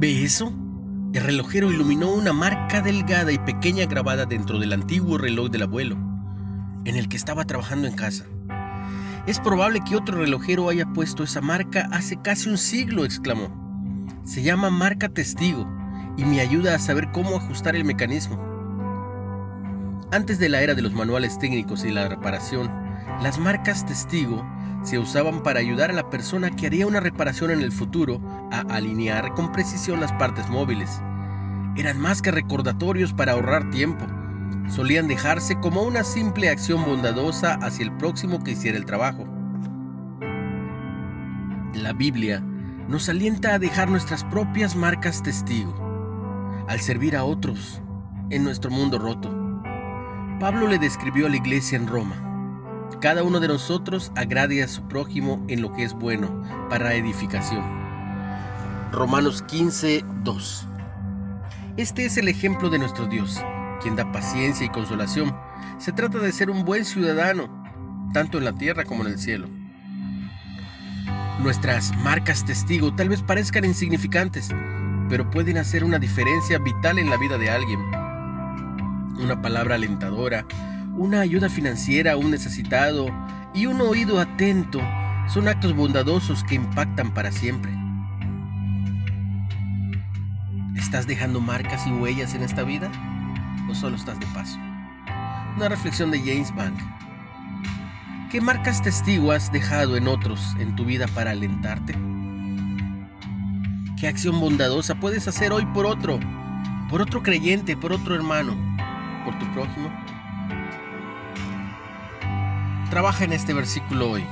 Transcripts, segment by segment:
¿Ve eso? El relojero iluminó una marca delgada y pequeña grabada dentro del antiguo reloj del abuelo, en el que estaba trabajando en casa. Es probable que otro relojero haya puesto esa marca hace casi un siglo, exclamó. Se llama marca testigo y me ayuda a saber cómo ajustar el mecanismo. Antes de la era de los manuales técnicos y la reparación, las marcas testigo se usaban para ayudar a la persona que haría una reparación en el futuro a alinear con precisión las partes móviles. Eran más que recordatorios para ahorrar tiempo. Solían dejarse como una simple acción bondadosa hacia el próximo que hiciera el trabajo. La Biblia nos alienta a dejar nuestras propias marcas testigo, al servir a otros en nuestro mundo roto. Pablo le describió a la iglesia en Roma cada uno de nosotros agrade a su prójimo en lo que es bueno para edificación. Romanos 15, 2. Este es el ejemplo de nuestro Dios, quien da paciencia y consolación. Se trata de ser un buen ciudadano, tanto en la tierra como en el cielo. Nuestras marcas testigo tal vez parezcan insignificantes, pero pueden hacer una diferencia vital en la vida de alguien. Una palabra alentadora, una ayuda financiera a un necesitado y un oído atento son actos bondadosos que impactan para siempre. ¿Estás dejando marcas y huellas en esta vida? ¿O solo estás de paso? Una reflexión de James Bank. ¿Qué marcas testigo has dejado en otros en tu vida para alentarte? ¿Qué acción bondadosa puedes hacer hoy por otro? Por otro creyente, por otro hermano, por tu prójimo? Trabaja en este versículo hoy.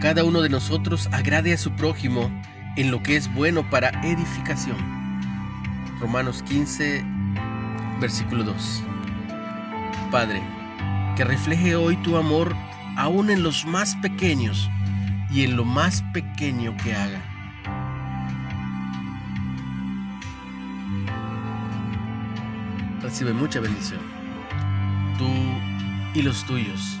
Cada uno de nosotros agrade a su prójimo en lo que es bueno para edificación. Romanos 15, versículo 2. Padre, que refleje hoy tu amor aún en los más pequeños y en lo más pequeño que haga. Recibe mucha bendición. Tú y los tuyos